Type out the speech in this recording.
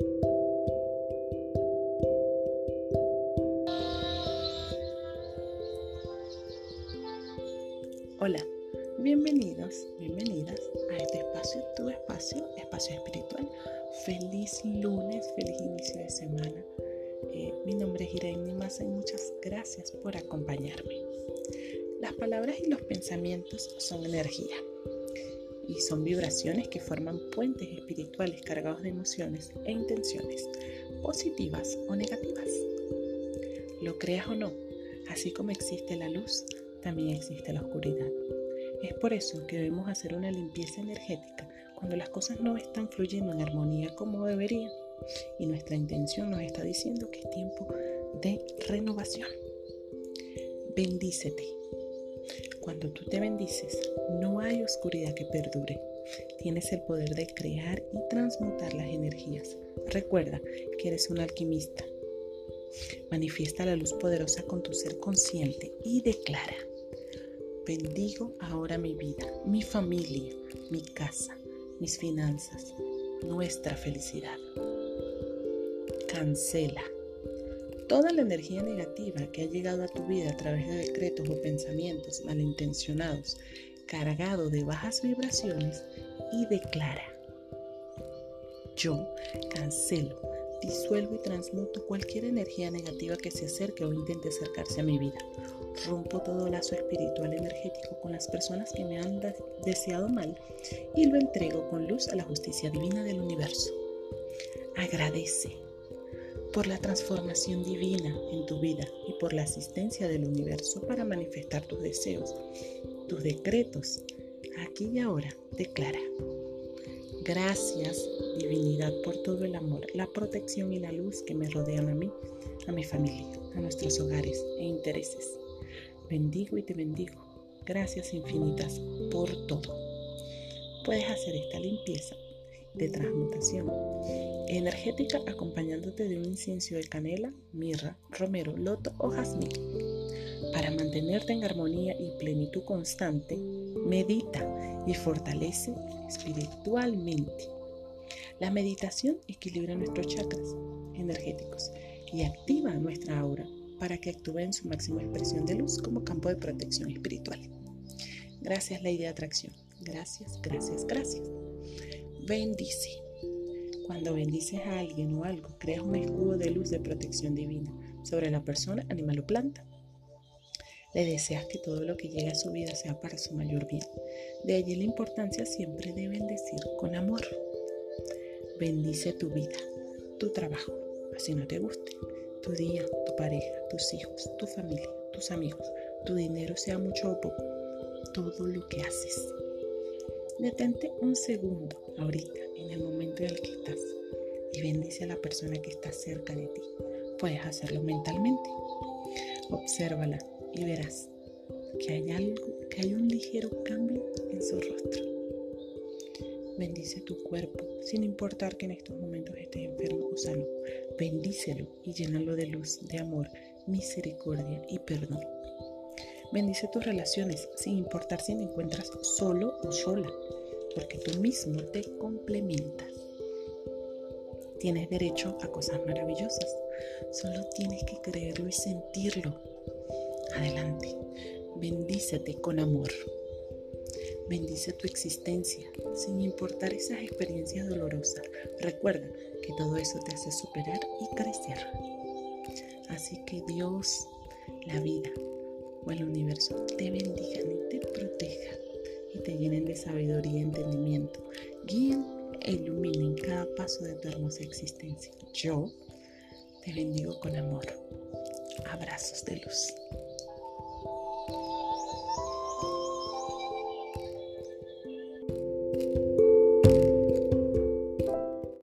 Hola, bienvenidos, bienvenidas a este espacio, tu espacio, espacio espiritual. Feliz lunes, feliz inicio de semana. Eh, mi nombre es Irene Massa y muchas gracias por acompañarme. Las palabras y los pensamientos son energía y son vibraciones que forman puentes espirituales cargados de emociones e intenciones, positivas o negativas. Lo creas o no, así como existe la luz, también existe la oscuridad. Es por eso que debemos hacer una limpieza energética cuando las cosas no están fluyendo en armonía como deberían y nuestra intención nos está diciendo que es tiempo de renovación. Bendícete. Cuando tú te bendices, no hay oscuridad que perdure. Tienes el poder de crear y transmutar las energías. Recuerda que eres un alquimista. Manifiesta la luz poderosa con tu ser consciente y declara. Bendigo ahora mi vida, mi familia, mi casa, mis finanzas, nuestra felicidad. Cancela toda la energía negativa que ha llegado a tu vida a través de decretos o pensamientos malintencionados, cargado de bajas vibraciones y declara. Yo cancelo, disuelvo y transmuto cualquier energía negativa que se acerque o intente acercarse a mi vida Rompo todo lazo espiritual energético con las personas que me han deseado mal y lo entrego con luz a la justicia divina del universo. Agradece por la transformación divina en tu vida y por la asistencia del universo para manifestar tus deseos, tus decretos. Aquí y ahora declara. Gracias, divinidad, por todo el amor, la protección y la luz que me rodean a mí, a mi familia, a nuestros hogares e intereses bendigo y te bendigo. Gracias infinitas por todo. Puedes hacer esta limpieza de transmutación energética acompañándote de un incienso de canela, mirra, romero, loto o jazmín. Para mantenerte en armonía y plenitud constante, medita y fortalece espiritualmente. La meditación equilibra nuestros chakras energéticos y activa nuestra aura para que actúe en su máxima expresión de luz como campo de protección espiritual. Gracias, ley de atracción. Gracias, gracias, gracias. Bendice. Cuando bendices a alguien o algo, creas un escudo de luz de protección divina sobre la persona, animal o planta. Le deseas que todo lo que llegue a su vida sea para su mayor bien. De allí la importancia siempre de bendecir con amor. Bendice tu vida, tu trabajo, así no te guste tu día, tu pareja, tus hijos, tu familia, tus amigos, tu dinero, sea mucho o poco, todo lo que haces. Detente un segundo ahorita, en el momento el que estás, y bendice a la persona que está cerca de ti. Puedes hacerlo mentalmente. Obsérvala y verás que hay algo, que hay un ligero cambio en su rostro. Bendice tu cuerpo, sin importar que en estos momentos estés enfermo o sano. Bendícelo y llénalo de luz, de amor, misericordia y perdón. Bendice tus relaciones, sin importar si te encuentras solo o sola, porque tú mismo te complementas. Tienes derecho a cosas maravillosas, solo tienes que creerlo y sentirlo. Adelante, bendícete con amor. Bendice tu existencia, sin importar esas experiencias dolorosas. Recuerda que todo eso te hace superar y crecer. Así que Dios, la vida o el universo te bendigan y te protejan y te llenen de sabiduría y entendimiento. Guíen e iluminen cada paso de tu hermosa existencia. Yo te bendigo con amor. Abrazos de luz.